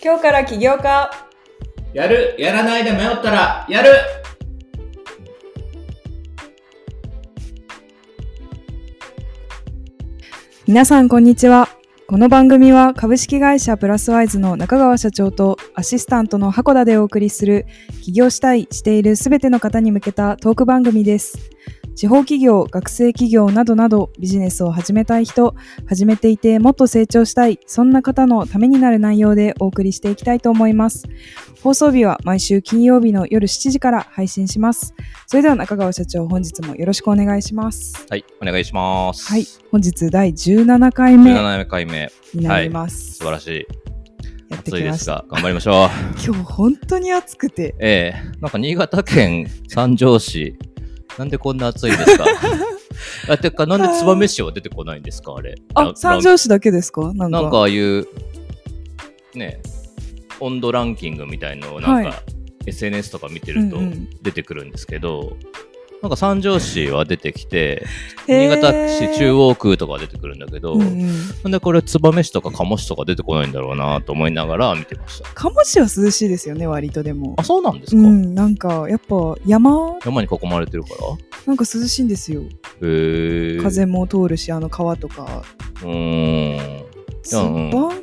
今日から起業家やるやらないで迷ったらやる！皆さんこんにちは。この番組は株式会社プラスワイズの中川社長とアシスタントの箱田でお送りする起業したいしているすべての方に向けたトーク番組です地方企業、学生企業などなどビジネスを始めたい人、始めていてもっと成長したい、そんな方のためになる内容でお送りしていきたいと思います。放送日は毎週金曜日の夜7時から配信します。それでは中川社長、本日もよろしくお願いします。はい、お願いします。はい、本日第17回目17回目、になります。素晴らしい。やってきですが、頑張りましょう。今日本当に暑くて、ええなんか新潟県三条市、なんでこんな暑いですか？あてか、なんで燕市は出てこないんですか？あれ。あ、三条市だけですか？なんか。なんか。ああいう、ね、温度ランキングみたいのをなんか、は SNS とか見てるとうんうん。出てくるんですけど、なんか三条市は出てきて、新潟市中央区とか出てくるんだけど、うんうん。なんでこれ燕市とか鴨市とか出てこないんだろうなと思いながら見てました。鴨市は涼しいですよね、割とでもあ、。そうなんですか、うん、なんかやっぱ山？山に囲まれてるから？なんか涼しいんですよ。へえ。風も通るし、あの川とか。うーん。ツバ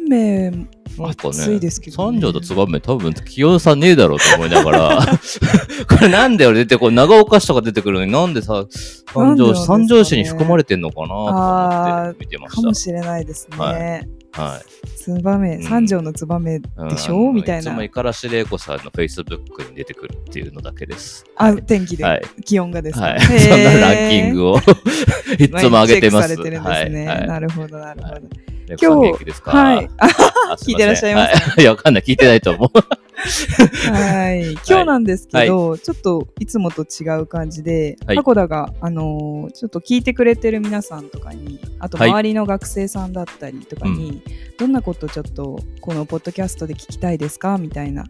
メ、なんか暑いですけどね三条と燕多分気温差ねえだろうと思いながら、これなんで俺出てこう長岡市とか出てくるのになんでさ、三条市、ね三条市に含まれてんのかなとか思あって見てまかもししれないですね。はいた。はい。ツバメ、うん三条のツバメでしょ、みたいなつも。五十嵐玲子さんの Facebook に出てくるっていうのだけです。あ、天気で、はい。気温がですか？はい。そんなランキングを いつも上げてます。毎日チェックされてるんですね。はい。はいなるほど、なるほど。レコさん元気ですか？はい。聞いてらっしゃいますいや、わかんない。聞いてないと思う。はい、今日なんですけど、ちょっといつもと違う感じで、はい。箱田が、あのーちょっと聞いてくれてる皆さんとかにあとはい。周りの学生さんだったりとかに、どんなことちょっとこのポッドキャストで聞きたいですかみたいな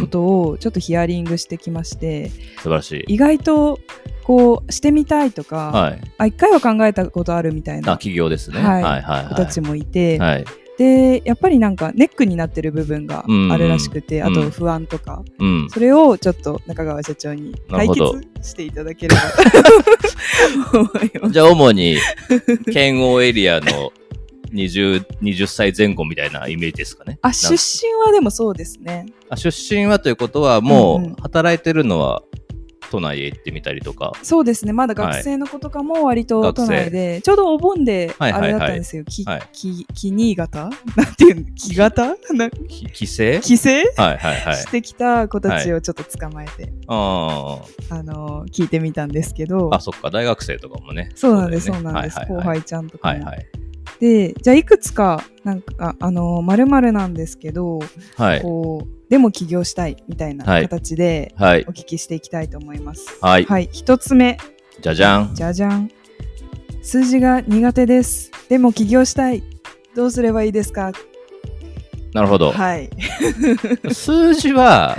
ことをちょっとヒアリングしてきまして、素晴らしい。意外とこうしてみたいとか、はい。あ一回は考えたことあるみたいあ、な企業ですね。はいはいはい。子たちもいて、はい。でやっぱりなんかネックになってる部分があるらしくて、うんあと不安とか、うん。それをちょっと中川社長に解決していただければ。じゃあ、主に、県央エリアの20、20歳前後みたいなイメージですかね。あ、出身はでもそうですね。あ出身はということは、もうんうんう、働いてるのは、都内へ行ってみたりとか。そうですね。まだ学生の子とかも割と都内で、ちょうどお盆であはいはいはいれだったんですよ。き、はいき、き新潟なんていうの？木型？なき帰省帰省、はいはいはい。してきた子たちをちょっと捕まえて、ああのー聞いてみたんですけどあ。あ、そっか、大学生とかもね。そうなんです、ねそうなんです、はいはいはい後輩ちゃんとかも。はいはい。で、じゃあいくつか、なんか、あのー、まるなんですけど、はい。こう、でも起業したいみたいなはい形ではいお。聞きしていきたいと思います。はい。はい、一つ目、じゃじゃん。じゃじゃん。数字が苦手です。でも起業したい。どうすればいいですか？なるほど。はい。数字は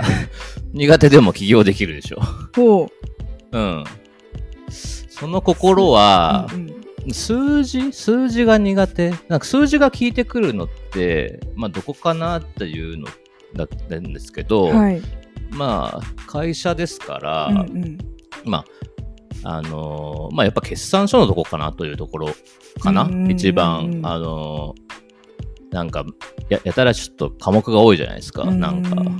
苦手でも起業できるでしょ。ほう。うん。その心は、うんうん数字？数字が苦手？なんか数字が効いてくるのって、まあ、どこかなっていうのだったんですけど、はい。まあ会社ですから、うんうん。まああのーまあやっぱ決算書のとこかなというところかな、一番あのーなんかややたらちょっと科目が多いじゃないですか、なんか、うま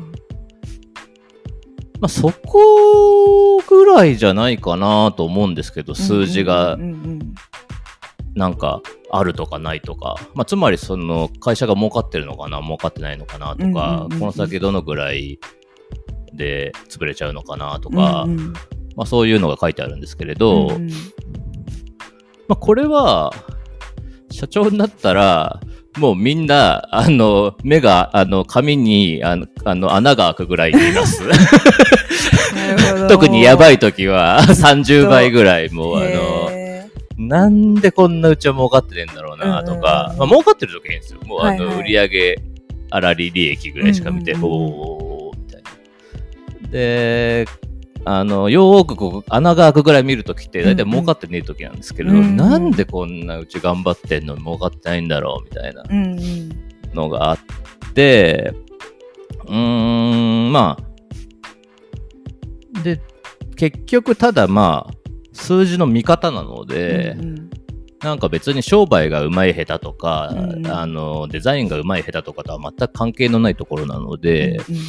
あ、そこぐらいじゃないかなと思うんですけど数字がなんかあるとかないとか、まあ、つまりその会社が儲かってるのかな儲かってないのかなとか、この先どのぐらいで潰れちゃうのかなとうんか、うんうん。まあ、そういうのが書いてあるんですけれど、うんうん。まあ、これは社長になったらもうみんなあの目があの紙にあのあの穴が開くぐらいに出す。なるほど。特にやばい時は30倍ぐらいもうあのへなんでこんなうちは儲かってねえんだろうなとか、まあ儲かってる時はいいんですよ。もうあの、売上粗利利益ぐらいしか見て、おーみたいな。で、あの、よーくこう穴が開くぐらい見るときって、だいたい儲かってねえ時なんですけれど、うんうん。なんでこんなうち頑張ってんのに儲かってないんだろうみたいな。のがあって、うーん、まあ。で、結局、ただまあ、数字の見方なので、うんうん。なんか別に商売がうまい下手とか、うんあのデザインがうまい下手とかとは全く関係のないところなので、うんうん。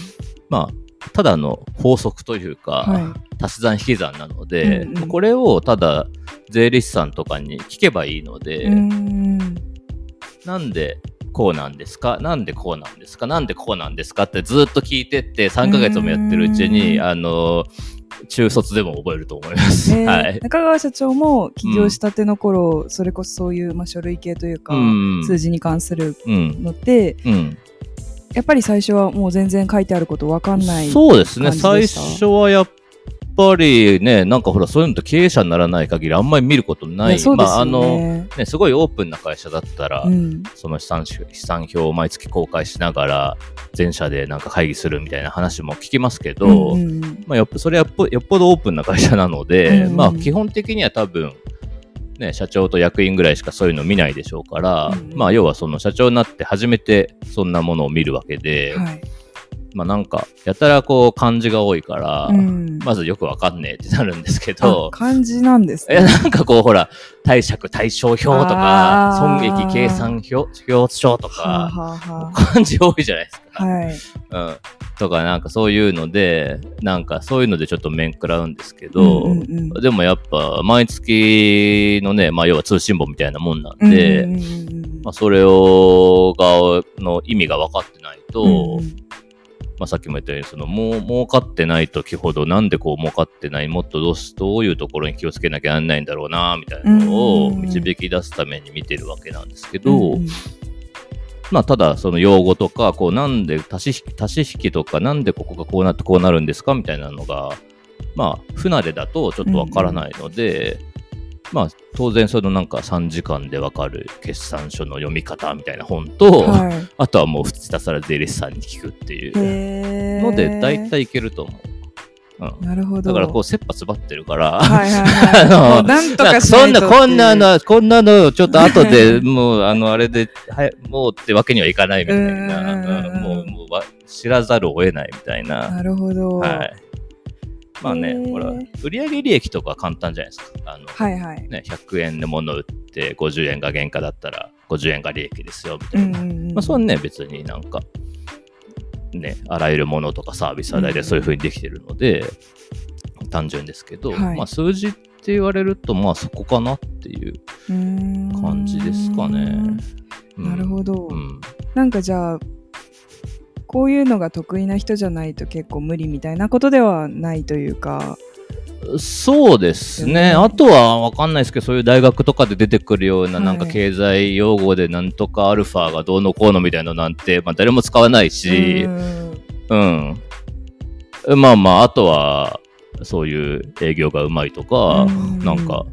まあただの法則というか、は足し算引き算なので、うんうん。これをただ税理士さんとかに聞けばいいので、い。うん。なんでこうなんですか？なんでこうなんですか？なんでこうなんですか？ってずっと聞いてって3ヶ月もやってるうちに、うん。あの中卒でも覚えると思います。えーはい。中川社長も起業したての頃、それこそそういう、まあ、書類系というか、うん数字に関するうん。のってうん。やっぱり最初はもう全然書いてあることわかんないそうですね。最初はやっぱりね、なんかほら、そういうのって経営者にならない限りあんまり見ることない。い。やそうですまあ、あよの、ね。ね、すごいオープンな会社だったら、うん。その資産資産表を毎月公開しながら、全社でなんか会議するみたいな話も聞きますけど、うんうんうん。まあ、よっぽそれはやっぽよっぽどオープンな会社なので、うん。まあ、基本的には多分、ね、社長と役員ぐらいしかそういうの見ないでしょうから、うん。まあ、要はその社長になって初めてそんなものを見るわけで、はいまあ、なんか、やたらこう漢字が多いから、うんまずよくわかんねえってなるんですけあど、漢字なんですえ、ね。なんかこう、ほら、貸借対照表とか、損益計算表表書とはあ、か、漢字多いじゃないですか。あ、はい。うん。とか、なんかそういうので、なんかそういうのでちょっと面食らうんですけど、うんうんうんでもやっぱ、毎月のね、まあ要は通信簿みたいなもんなんで、うんうんうんうんまあそれを、が、の意味が分かってないと、うんうんまあ、さっきも言ったように、その、もう、儲かってない時ほど、なんでこう儲かってない、もっとどうし、どういうところに気をつけなきゃならないんだろうな、みたいなのをうん。導き出すために見てるわけなんですけど、うんうん。まあ、ただ、その用語とか、こう、なんで足し引き、足し引きとか、なんでここがこうなってこうなるんですかみたいなのが、まあ、不慣れだとちょっとわからないので、まあ、当然、そのなんか3時間でわかる決算書の読み方みたいな本と、はあとはもうひたすら税理士さんに聞くっていうので、大体いけると思う。うん。なるほど。だからこう、切羽詰まってるから、はいはいはい。あの なんとかかそんな、こんなの、こんなの、ちょっと後でもう、あの、あれで、はい、もうってわけにはいかないみたいな、うんもう、もうわ、知らざるを得ないみたいな。なるほど。はい。まあねほら、売上利益とか簡単じゃないですか。あの、はいはい。ね、100円で物売って50円が原価だったら50円が利益ですよ、みたいな。うんうんうんまあ、そんね、別になんか、ね、あらゆるものとかサービスは大体そういう風にできてるので、単純ですけど、はいまあ、数字って言われると、まあ、そこかなっていう感じですかね。うんなるほど。うん。なんかじゃあ、こういうのが得意な人じゃないと結構無理みたいなことではないというか。そうですね。うんあとはわかんないですけど、そういう大学とかで出てくるような、はいなんか経済用語でなんとかアルファがどうのこうのみたいなのなんて、まあ誰も使わないしう、んうん。まあまあ、あとは、そういう営業がうまいとか、うんなんか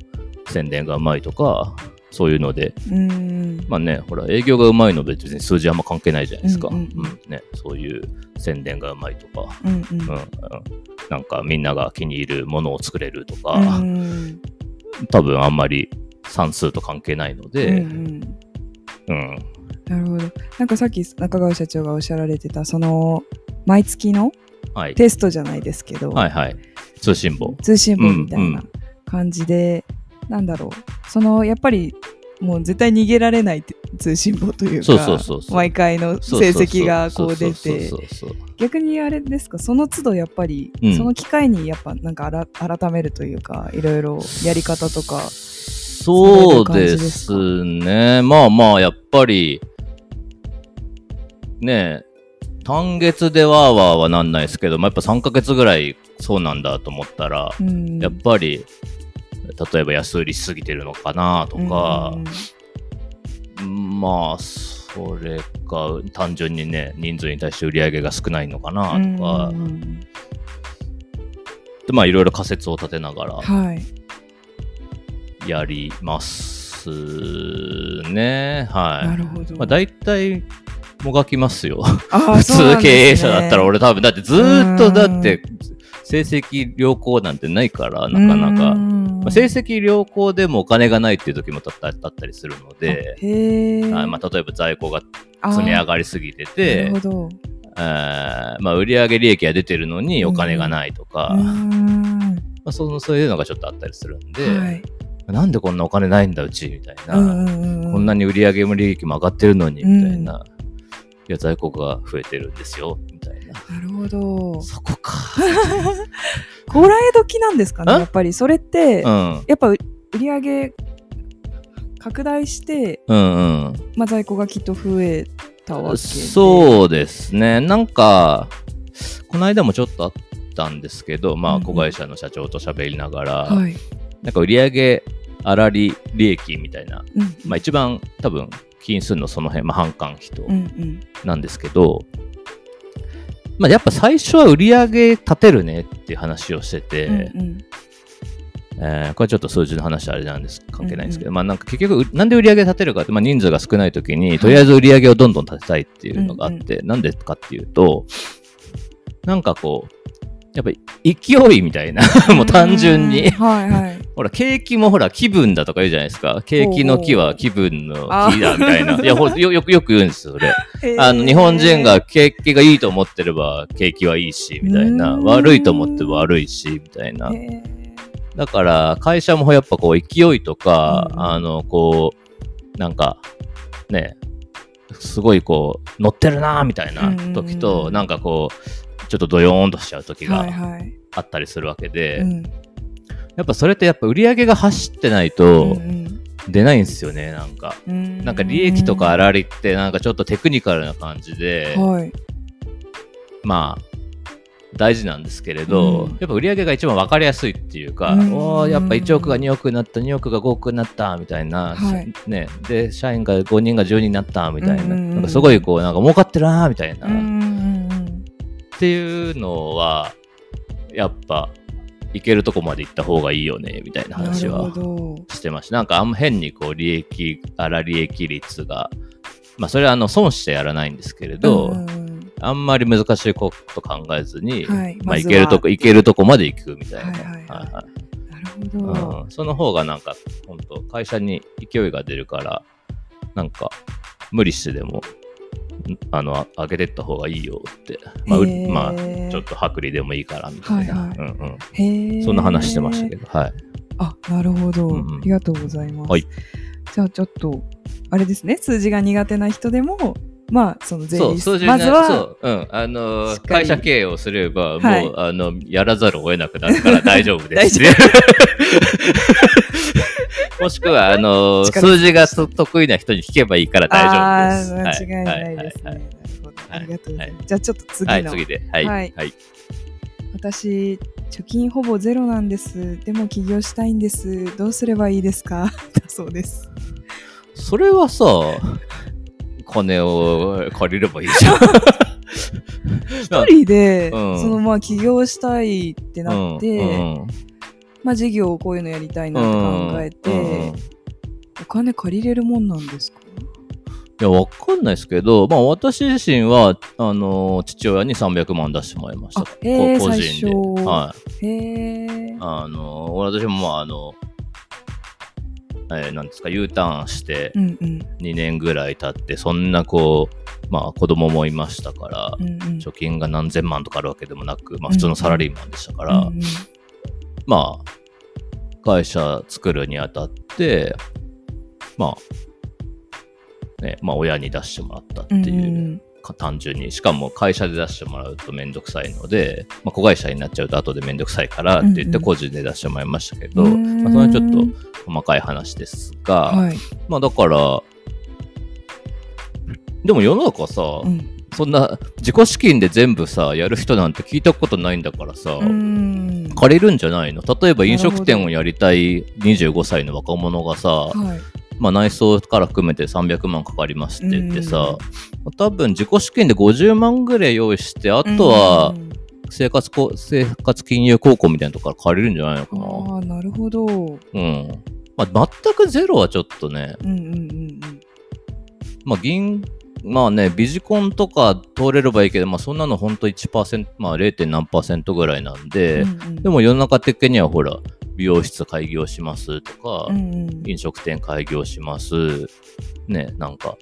宣伝がうまいとか、そういうので、うんまあね、ほら、営業がうまいの別に数字あんま関係ないじゃないですか。ううんんうんね、そういう宣伝がうまいとか、うんうんうんうんなんかみんなが気に入るものを作れるとか、うん多分あんまり算数と関係ないのうんうで、んうん。なるほど。なんかさっき中川社長がおっしゃられてた、その、毎月のはい。テストじゃないですけど、はいはい。通信簿。通信簿みたいうんうなん感じで、なんだろう、そのやっぱりもう絶対逃げられない通信簿というか、毎回の成績がこう出て。逆にあれですか、その都度やっぱり、うん。その機会にやっぱなんか改めるというか、いろいろやり方とか、そうですね。まあまあ、やっぱり、ねえ、単月でわーわーはなんないですけど、まあ、やっぱ3ヶ月ぐらいそうなんだと思ったら、うん。やっぱり、例えば安売りしすぎてるのかなとか、まあ、それか、単純にね、人数に対して売り上げが少ないのかなうんとか、うんうんでまあいろいろ仮説を立てながらはい。やりますね。はい。なるほど。まあ、大体もがきますよ。普通経営者だったら俺多分、だってずーっとだって成績良好なんてないから、なかなか。うん。まあ成績良好でもお金がないっていう時もだっただったりするので、へー。はいまあ、例えば在庫が積み上がりすぎてなてるほ、ど。えーまあ、売上利益が出てるのにお金がないとか、うーまんあ、そのそういうのがちょっとあったりするんで、はい。なんでこんなお金ないんだうちみたいな、うんうんうんこんなに売上も利益も上がってるのにうんみたいな、いや在庫が増えてるんですよみたいな。なるほどそこか。こらえ時なんですかねあ？やっぱりそれって、うん。やっぱ売り上げ拡大して、うんうん。まあ、在庫がきっと増えたわけでそうですね。なんか、この間もちょっとあったんですけど、まあ、うんうん子会社の社長と喋りながら、はい、なんか売上粗利利益みたいな、うんまあ、一番多分気にするのその辺、まあ、販管費と。うんうん。なんですけど、まあ、やっぱ最初は売上立てるねっていう話をしてて、うんうん。えーこれちょっと数字の話あれなんです関係ないんですけど、うんまあなんか結局うなんで売上立てるかって、まあ、人数が少ない時にい。とりあえず売上をどんどん立てたいっていうのがあって、なんでかっていうとなんかこうやっぱり勢いみたいな もう単純に。うんはいはい。ほら景気もほら気分だとか言うじゃないですか。景気の気は気分の気だみたいな。いやほよよくよく言うんですよそれ。あの日本人が景気がいいと思ってれば景気はいいしみたいな。うん。悪いと思って悪いしみたいな。だから会社もやっぱこう勢いとか、うん。あのこうなんかねすごいこう乗ってるなみたいな時と、うん。なんかこうちょっとドヨーンとしちゃう時はいがはい。あったりするわけで、うん。やっぱそれってやっぱ売り上げが走ってないとうん出ないんですよねなんか。うん。なんか利益とか粗利ってなんかちょっとテクニカルな感じで、はい。まあ大事なんですけれど、うん。やっぱ売り上げが一番分かりやすいっていうか、うん。おーやっぱ1億が2億になった2億が5億になったみたいな、はい。ね、で社員が5人が10人になったみたいな,、うんなんかすごいこうなんか儲かってるなみたいな、ていうのはやっぱいけるとこまで行った方がいいよねみたいな話なはしてました。なんかあんま変にこう利益粗利益率がまあそれはあの損してやらないんですけれど、あんまり難しいこと考えずに、はい。まあ、まずは。いけるとこ、いけるとこまで行くみたいな。はいはいはい。はいはいなるほど。うん。その方がなんか、本当会社に勢いが出るから、なんか、無理してでも、んあの、あ上げてった方がいいよって。まあ、まあ、ちょっと薄利でもいいから、みたいな。はいはいうんうん。へえそんな話してましたけど、はい。あなるほど、うんうんありがとうございます、はいじゃあちょっとあれですね数字が苦手な人でもまあその税理数字まずはそう、うん。あの会社経営をすれば、はいもう、あの、やらざるを得なくなるから大丈夫です。大 もしくは、あの、力 数字が得意な人に聞けばいいから大丈夫です。あー間違いないですね、ありがとうございます、はじゃあちょっと次の、はい、次で。はい。ははい。私貯金ほぼゼロなんです。でも起業したいんです。どうすればいいですか？だそうです。それはさ、金を借りればいいじゃん。一人で、うん。そのまあ起業したいってなって、うんまあ事業をこういうのやりたいなって考えて、うんうん。お金借りれるもんなんですか？いや、わかんないですけど、まあ私自身は、あの、父親に300万出してもらいました。あへーこ個人で。はい。へえあの、私もまあ、あの、えーなんですか、U ターンしてうんうん。2年ぐらい経って、そんなこう、まあ子供もいましたから、うんうん。貯金が何千万とかあるわけでもなく、まあ普通のサラリーマンでしたから、うんうん。まあ、会社作るにあたって、まあ、ね、まあ親に出してもらったっていう、うんうんか単純に。しかも会社で出してもらうとめんどくさいので、まあ、子会社になっちゃうと後でめんどくさいからって言っうんうん。て個人で出してもらいましたけど、うん。まあ、それはちょっと細かい話ですが、はい、まあだからでも世の中さ、うんそんな自己資金で全部さやる人なんて聞いたことないんだからさ、うん。借りるんじゃないの？例えば飲食店をやりたい25歳の若者がさ、はい。まあ、内装から含めて300万かかりますって言ってさ、多分自己資金で50万ぐらい用意して、あとはうん。生活こ生活金融高校みたいなとこから借りるんじゃないのかな？ああなるほど。うん。うん。まあ、全くゼロはちょっとね、うんうんうん。まあ、銀、まあね、ビジコンとか通れればいいけど、まあ、そんなの本当1%、まあ、0. 何ぐらいなんで、うんうんでも世の中的にはほら、美容室開業しますとか、うんうん飲食店開業します。ね、なんか、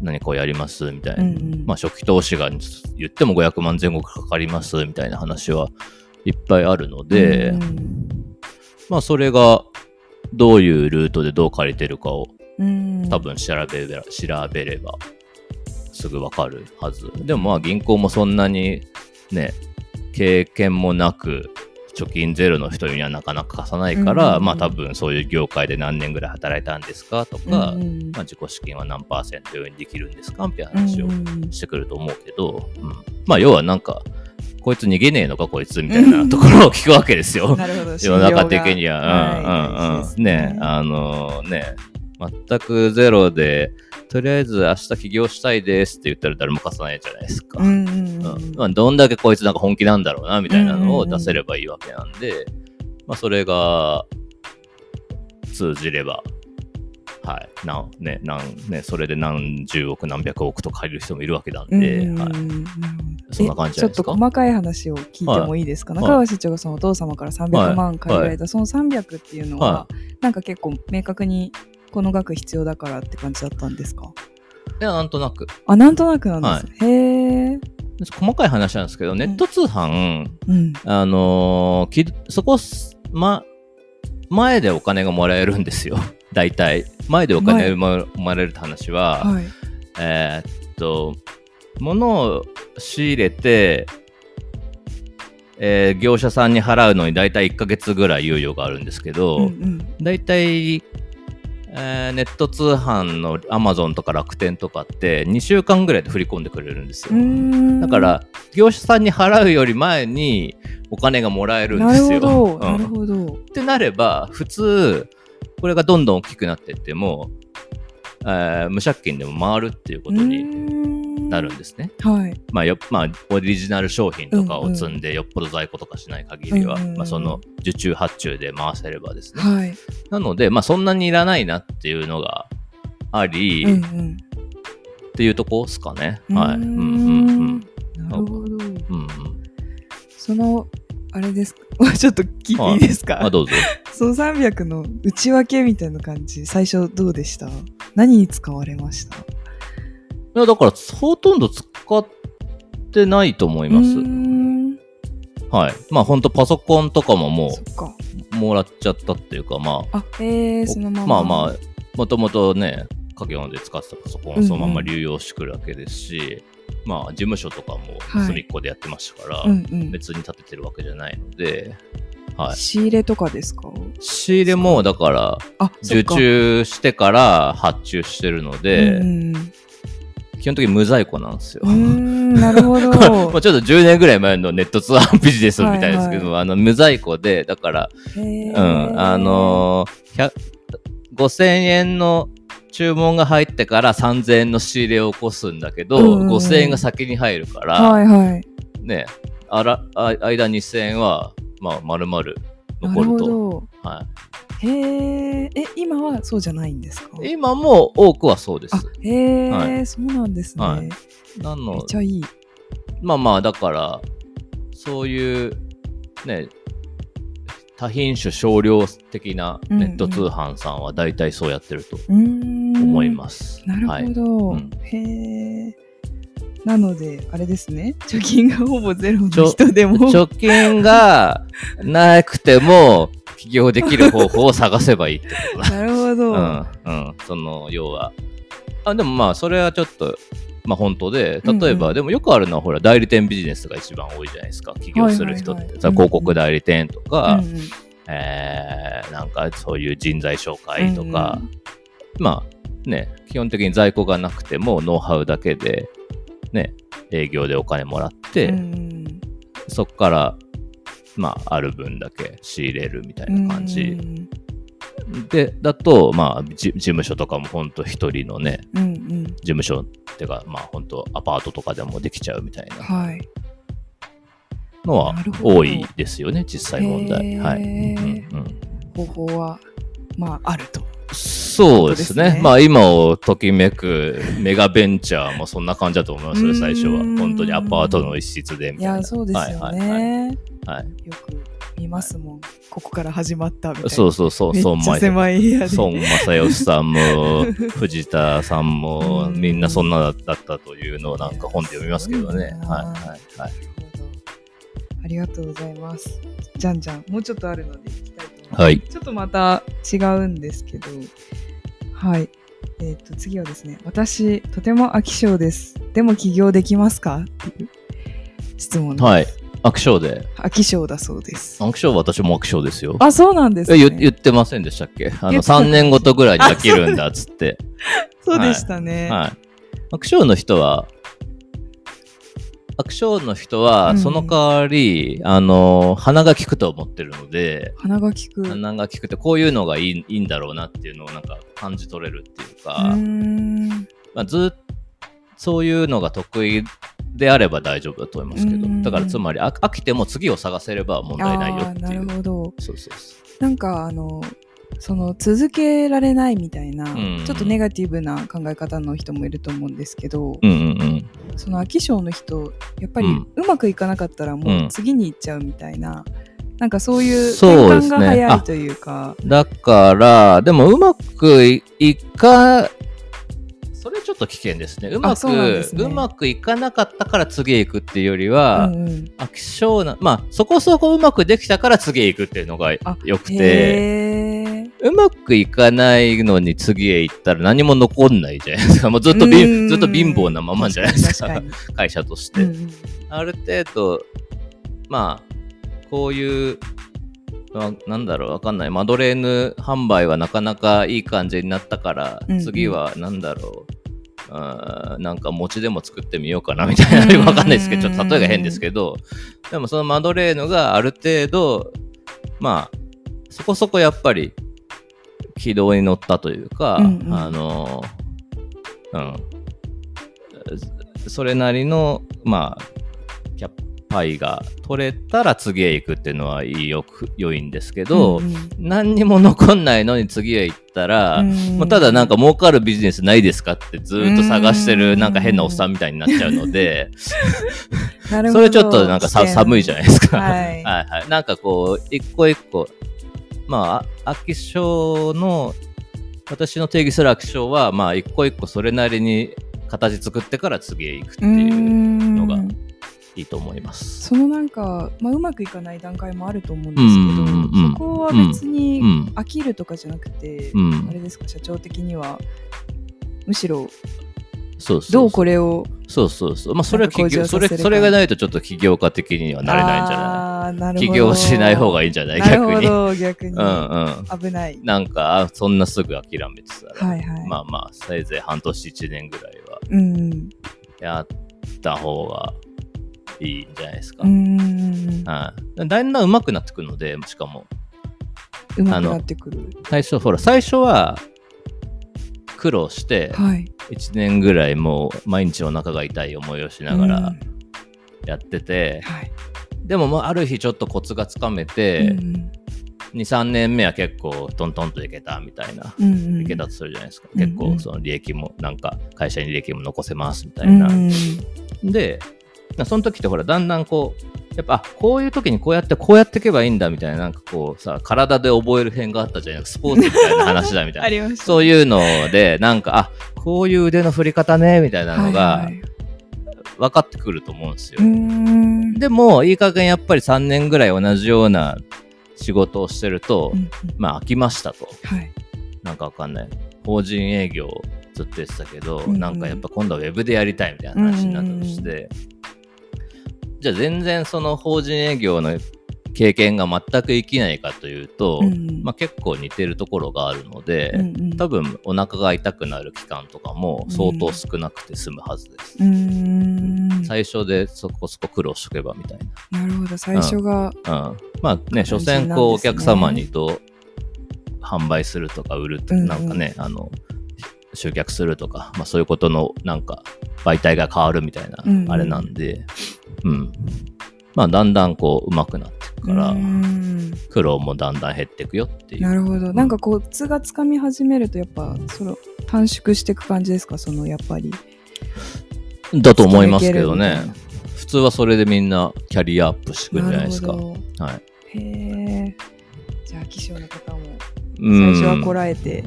何かをやりますみたいな。うんうんまあ、初期投資が言っても500万前後かかりますみたいな話はいっぱいあるので、うんまあ、それがどういうルートでどう借りてるかをうん多分調べれば、調べればすぐわかるはず。でもまあ銀行もそんなにね、経験もなく、貯金ゼロの人にはなかなか貸さないから、うんうんうん。まあ多分そういう業界で何年ぐらい働いたんですか？とか、うんうん。まあ自己資金は何パーセント用にできるんですか？みたいな話をうんうんしてくると思うけど、うん。まあ要はなんか、こいつ逃げねえのかこいつみたいなところを聞くわけですよ。世の中的には。はいうんうん。うん。ね。あのね、全くゼロで、とりあえず明日起業したいですって言ったら誰も貸さないじゃないですか。うんうんうんまあ、どんだけこいつなんか本気なんだろうなみたいなのを出せればいいわけなんで、まあ、それが通じれば、はい、なんね、なんね、それで何十億、何百億と借りる人もいるわけなんうんで、うんそんな感じじゃないですか？えちょっと細かい話を聞いてもいいですか、はい。中川社長がそのお父様から300万借りられた、その300っていうのは、はなんか結構明確にこの額必要だからって感じだったんですか？いや、なんとなく。あなんとなくなんです、へえ、細かい話なんですけど、ネット通販、うん、あのーきそこす、ま、前でお金がもらえるんですよ。大体。前でお金がももらえるって話は、はい。えーっと、物を仕入れて、えー業者さんに払うのに大体1ヶ月ぐらい猶予があるんですけど、うんうん。大体、えーネット通販の Amazon とか楽天とかって2週間ぐらいで振り込んでくれるんですよ。だから、業者さんに払うより前にお金がもらえるんですよ。ほど、うんなるほどってなれば、普通、これがどんどん大きくなっていっても、えー無借金でも回るっていうことになるんですね。はいまあよまあ、オリジナル商品とかを積んで、よっぽど在庫とかしない限りは、うんうんうんまあ、その受注発注で回せればですね。はいなので、まあ、そんなにいらないなっていうのがあり、うんっうんていうとこですかね。はい。うんうんうん。なるほどうんうん。そのあれですか？ちょっと聞いていいですか、まあ、どうぞ。その300の内訳みたいな感じ。最初どうでした？何に使われました？いや、だから、ほとんど使ってないと思います。うーん。はい。まあ、ほんとパソコンとかももう、もらっちゃったっていうか、まあ、あへえそのまま。まあまあ、もともとね、家業で使ってたパソコンうんうん。をそのまま流用してくるわけですし、まあ、事務所とかもはい。隅っこでやってましたから、うんうん。別に立ててるわけじゃないので、はい。仕入れとかですか？仕入れも、だから、受か。注してから発注してるので、うん基本的に無在庫なんですよ。なるほど。まあちょっと10年ぐらい前のネット通販ビジネスみたいですけど、はいあの無在庫で、だから、うん、あのー、100 5000円の注文が入ってから3000円の仕入れを起こすんだけど、うんうんうん。5000円が先に入るから、はいはい。ね、あらあ間2000円は、まあ、丸々残ると。ど。はへええ今はそうじゃないんですか？い、今も多くはそうです。あ。へえ、はそうなんですね、はい。なめのっちゃいい。まあまあ、だから、そういう、ね、多品種少量的なネット通販さんは大体そうやってると思います。なるはい。ほど、うん。へえなのであれですね。貯金がほぼゼロの人でも。貯金がなくても起業できる方法を探せばいいってことだ。なるほど、うん、うん、その、要は。あ、でもまあ、それはちょっと、まあ本当で、例えば、うん。うんでもよくあるのは、ほら、代理店ビジネスが一番多いじゃないですか、起業する人って。はいはいはいさ広告代理店とか、うんうん。えーなんかそういう人材紹介とか、まあね、基本的に在庫がなくてもノウハウだけで、ね、営業でお金もらって、うんそこから、まあ、ある分だけ仕入れるみたいな感うじ。んで、だと、まあ、じ事務所とかも本当一人のね、うんうん。事務所っていうか、まあ本当アパートとかでもできちゃうみたいな。はい。のは多いですよね、実際問題。はい。うんうん方法はまああると。そうですね。すね。まあ今をときめくメガベンチャーもそんな感じだと思います最初は。本当にアパートの一室でみいたいな。やそうですよね、はいはいはいはい。よく見ますもん。ここから始まったみたいな。そうそうそう、孫正義さんも、藤田さんも、うんみんなそんなだったというのをなんか本で読みますけどね。はいはいはい。ありがとうございます。じゃんじゃん。もうちょっとあるので行きたいと思います。はい。ちょっとまた違うんですけど、はい。えっ、と、次はですね、私、とても飽き性です。でも起業できますか？っていう質問です。はい。アクションで。飽き性だそうです。アクション私もアクションですよ。あ、そうなんですえね。言言ってませんでしたっけ？あの、言ってた3年ごとぐらいに飽きるんだっつって。そうでしたね。はい。アクションの人は、アクションの人は、うんその代わり、あの、鼻が利くと思ってるので、鼻が利く。う鼻が利くってこういうのがいいいいんだろうなっていうのをなんか感じ取れるっていうか、ーん。まあ、ずっそういうのが得意であれば大丈夫だと思いますけど、うんだからつまりあ飽きても次を探せれば問題ないよっていう。るほど。そうそうそなんか、あの、その続けられないみたいな、んちょっとネガティブな考え方の人もいると思うんですけど、う。うんうんうん。その飽き性の人やっぱりうまくいかなかったらもう次に行っちゃうみたいな、なんかそういう転換そうですねが早いというかだから、でもうまくいいか、それちょっと危険ですね。うまく、そうねうまくいかなかったから次へ行くっていうよりは、うんうん飽き性な、まあ、そこそこうまくできたから次へ行くっていうのがあ良くて、うまくいかないのに次へ行ったら何も残んないじゃないですか。もうずっとびうんずっと貧乏なままじゃないですか。会社として。うんうんある程度、まあ、こういう、あなんだろう、わかんない。マドレーヌ販売はなかなかいい感じになったから、うんうん。次はなんだろう。あーなんか餅でも作ってみようかなみたいな、よくわかんないですけど、ちょっと例えが変ですけど、でもそのマドレーヌがある程度、まあ、そこそこやっぱり軌道に乗ったというか、うんうん。あの、うん、それなりの、まあ、キャパイが取れたら次へ行くっていうのはよく良いんですけど、うんうん。何にも残んないのに次へ行ったら、うん。もうただなんか儲かるビジネスないですかってずっと探してうん。るなんか変なおっさんみたいになっちゃうので、なるほど。それちょっとなんか寒いじゃないですか。はい。はいはい。なんかこう、一個一個、まあ、あ飽き性の、私の定義する飽き性は、まあ、一個一個それなりに形作ってから次へ行くっていういいと思います。そのなんか、まあ、うまくいかない段階もあると思うんですうんうんうんうんけど、そこは別にうん。飽きるとかじゃなくて、うんあ。れですか社長的にはむしろそうそう。どうこれをそうそうそう。まあ、それは起業、それ、それがないとちょっと起業家的にはなれないんじゃなあーなるほどい起業しない方がいいんじゃない？逆に。逆に、うんうん。危ないなんか、あそんなすぐ諦めてたら、はいはい、まあまあ、せいぜい半年1年ぐらいはうんうんやった方がいいんじゃないですか。うんうんはい。だんだん上手くなってくるので、しかも。うまくなってくる最初、ほら、最初は苦労して、はい1年ぐらいもう毎日お腹が痛い思いをしながらうんやってて、はいでもまあある日ちょっとコツがつかめて、うん2、3年目は結構トントンといけたみたいな。うんうんいけたとするじゃないですか。うんうん結構その利益も、なんか会社に利益も残せますみたうんいな。うんで、その時ってほら、だんだんこう、やっぱ、あこういう時にこうやって、こうやっていけばいいんだみたいな、なんかこうさ、体で覚える編があったじゃない。スポーツみたいな話だみたいな。そういうので、なんか、あこういう腕の振り方ね、みたいなのはがいはい分かってくると思うんですよ。うーんでも、いい加減やっぱり3年ぐらい同じような仕事をしてると、うんうんまあ飽きましたと。はいなんかわかんない。法人営業ずっと言ってたけど、うんうんなんかやっぱ今度はウェブでやりたいみたいな話になったとして、じゃあ全然その法人営業の経験が全く生きないかというと、うん。うんまあ、結構似てるところがあるので、うんうん。多分お腹が痛くなる期間とかも相当少なくて済むはずです。うーん。最初でそこそこ苦労しとけばみたいな。るほど。最初が、な。うん、まあね、所詮こうお客様にどう販売するとか売るとうんうん。なんかね、あの、集客するとか、まあそういうことのなんか媒体が変わるみたいなうんうん。あれなんで、うん。まあだんだんこう上手くなっていくからうー、ん苦労もだんだん減っていくよっていう。なるほどなんかコツがつかみ始めるとやっぱその短縮していく感じですか？そのやっぱりだと思いますけどね。普通はそれでみんなキャリアアップしてくるんじゃないですか。はい。へゃあ気象の方もうん最初はこらえて、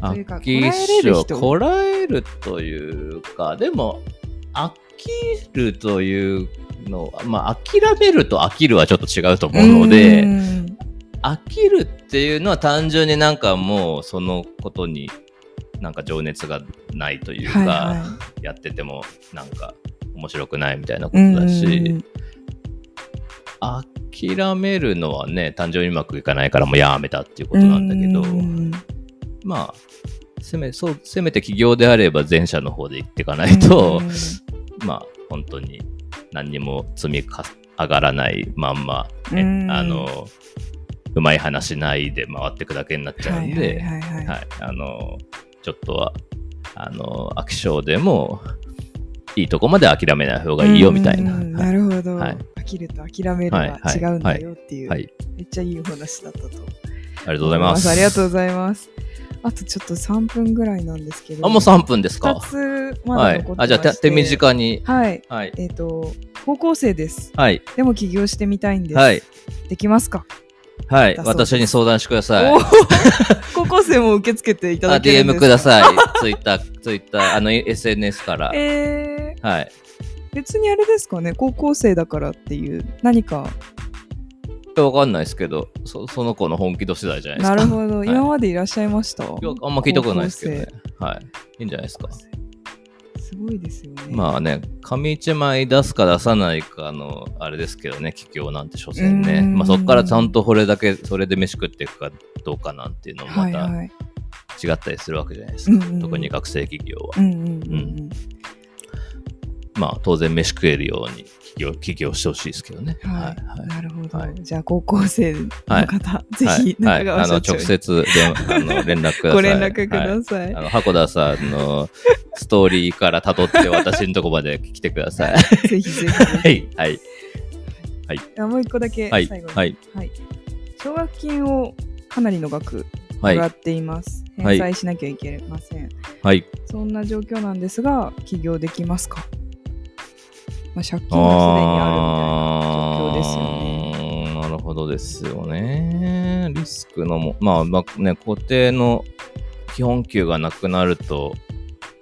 というかこらえれる人こらえるというか、でも、飽きるというのは、まあ、諦めると飽きるはちょっと違うと思うので、うん。飽きるっていうのは単純になんかもうそのことになんか情熱がないというか、はいはやっててもなんか面白くないみたいなこい。とだし、うん。諦めるのはね単純にうまくいかないからもうやめたっていうことなんだけど、うん。まあせめそうせめて起業であれば前者の方で行っていかないと、まあ本当に何にも積みか上がらないまんま、ねうん。あのうまい話ないで回っていくだけになっちゃうんで、ちょっとは、あの、飽き性でも、いいとこまで諦めない方がいいよみたいな。なるほど、はい。飽きると諦めるは違うんだよっていう、はい、めっちゃいいお話だったと。ありがとうございます。ありがとうございますあとちょっと3分ぐらいなんですけどあ、もう3分ですか。2つま残って。まあ、じゃあ、して手手短に。はいはい。えっ、と高校生ですはい。でも起業してみたいんです、はい。できますか？はい。私に相談してくださいお。高校生も受け付けていたあだけるんで DM すください。ツイッター、ツイッター、あの、SNS から。えー、はい。別にあれですかね？高校生だからっていう何かわかんないですけど、そその子の本気度次第じゃないですか。なるほど、い今までいらっしゃいました？いやあんま聞いたことないですけどね。はい。いいんじゃないですか。すごいですよねまあね、紙一枚出すか出さないかの、あれですけどね、企業なんて所詮ね。うんまあそこからちゃんとこれだけ、それで飯食っていくかどうかなんていうのもまたはいはい違ったりするわけじゃないですか。うんうんうん特に学生企業は。うんうんうんうんまあ当然飯食えるように起業起業してほしいですけどね。はい、はい。なるほど、はいじゃあ高校生の方、ぜはいひ中はい、あの直接であの連絡ください。ご連絡くだはいさい、あの箱田さんのストーリーから辿って私のとこまで来てください。ぜひぜひはい。はい。あもう一個だけはい。最後に、はい。はい奨学金をかなりの額はいもら。っています、はい返済しなきゃいけません、はい。そんな状況なんですが起業できますか、まあ、借金がすでにあるみたいな状況ですよねなるほどですよね。リスクのも、まあ、まあね、固定の基本給がなくなると、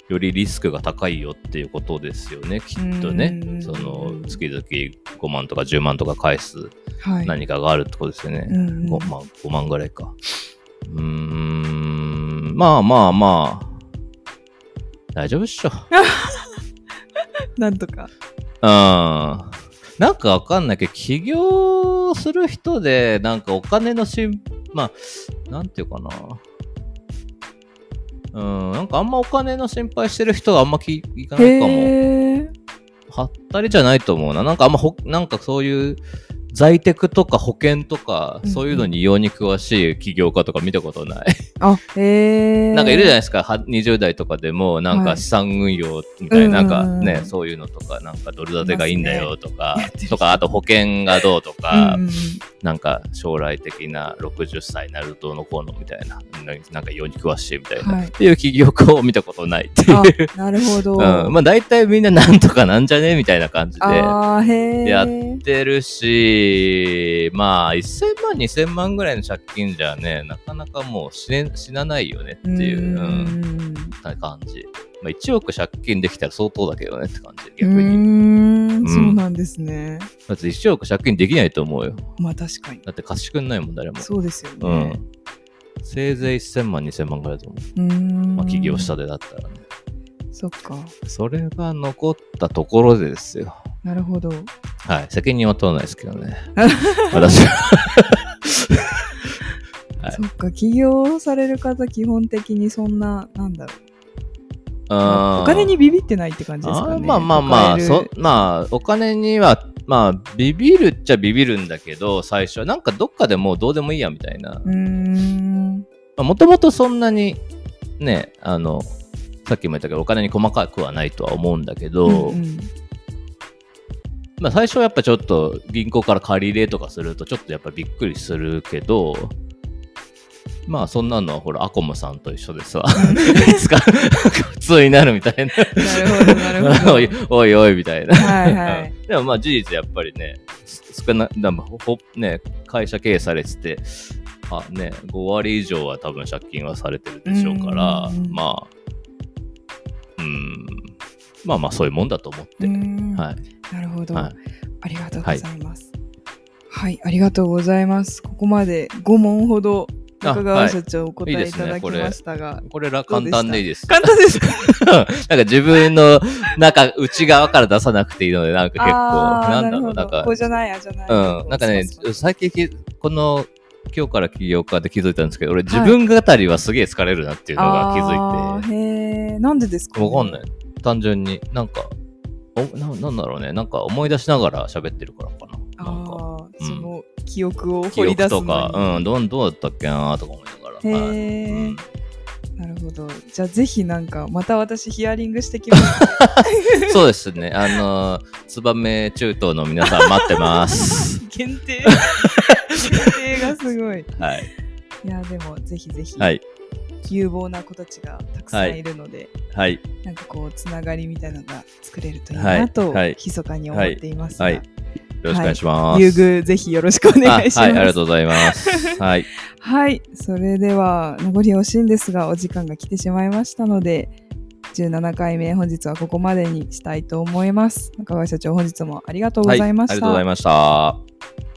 よりリスクが高いよっていうことですよね、きっとねう。んその、月々5万とか10万とか返すはい何かがあるってことですよね。うんうん 5, まあ、5万ぐらいか。うーん、まあまあまあ、大丈夫っしょ。なんとかうん。なんかわかんないけど、起業する人で、なんかお金の心、まあ、なんていうかな。うん、なんかあんまお金の心配してる人はあんま聞いかないかも。はったりじゃないと思うな。なんかあんまほ、なんかそういう、在宅とか保険とか、そういうのに異様に詳しい起業家とか見たことない。あへえなんかいるじゃないですか、は20代とかでも、なんはい。か資産運用みたいな、うんなんかね、そういうのとか、なんかドル建てがいいんだよとか、とか、あと保険がどうとか、なんか将来的な60歳になるとのこうのみたいな、なんか異様に詳しいみたいな、はい。っていう起業家を見たことないっていう。あなるほど、うん、まあ大体みんななんとかなんじゃねみたいな感じでやってるし、まあ1000万、2000万ぐらいの借金じゃね、なかなかもう死ね死なないよねっていう。うんうん感じ。まあ、1億借金できたら相当だけどねって感じ、う逆に。ーんそうなんですね、だって1億借金できないと思うよ。まあ確かにだって貸してくんないもん、誰も。そうですようねん。せいぜい1000万、2000万ぐらいだと思う。うーんまあ、起業したでだったらね。そっかそれが残ったところでですよ。なるほどはい。責任は取らないですけどね。私は。はいそっか起業される方基本的にそんななんだろうお金にビビってないって感じですかねあーまあまあまあ、そまあ、お金には、まあ、ビビるっちゃビビるんだけど、最初は、なんかどっかでもうどうでもいいやみたいな。うーんもともとそんなに、ね、あの、さっきも言ったけど、お金に細かくはないとは思うんだけど、うんうん。まあ最初はやっぱちょっと銀行から借り入れとかすると、ちょっとやっぱびっくりするけど、まあそんなのはほら、アコムさんと一緒でさ、いつか普通になるみたいな。なるほどなるほど。おいおいみたいな。はいはい。でもまあ事実やっぱりね、す少な、だほね、会社経営されてて、あね、5割以上は多分借金はされてるでしょうから、うん。まあ、うん、まあまあそういうもんだと思って、うん。はい。なるほど、はい。ありがとうございます。はい、ありがとうございます。ここまで5問ほどあ中川社長お答いいえいただきましたが、これら簡単でいいです。簡単ですか？なんか自分の、なんか内側から出さなくていいので、なんか結構、なんだろう、なんか。こう、じゃない、あじゃない。うん、なんかね最近き、この、今日から起業家で気づいたんですけど、俺自分語りはすげえ疲れるなっていうのが気づいて、あーなんでですか、ね、わかんない。単純になんか、おななんだろうね、なんか思い出しながら喋ってるからかな。なんか、ああ、うんその記憶を記掘り出すのに憶とか、うん、どうどうだったっけな？とか思いながら。はいへえ、うんなるほど。じゃあぜひなんか、また私ヒアリングしてきます。そうですね、あの、ツバメ中東の皆さん待ってます。限定限定がすごい。はい。いや、でもぜひぜひ、はい。有望な子たちがたくさんいるので、はい。なんかこう、つながりみたいなのが作れるといいはないと、はい密かに思っていますが、はい。よろしくお願いします。優遇ぜひよろしくお願いします。あはい、ありがとうございます。はい。はい、それでは残り惜しいんですがお時間が来てしまいましたので17回目本日はここまでにしたいと思います中川社長本日もありがとうございました、はいありがとうございました。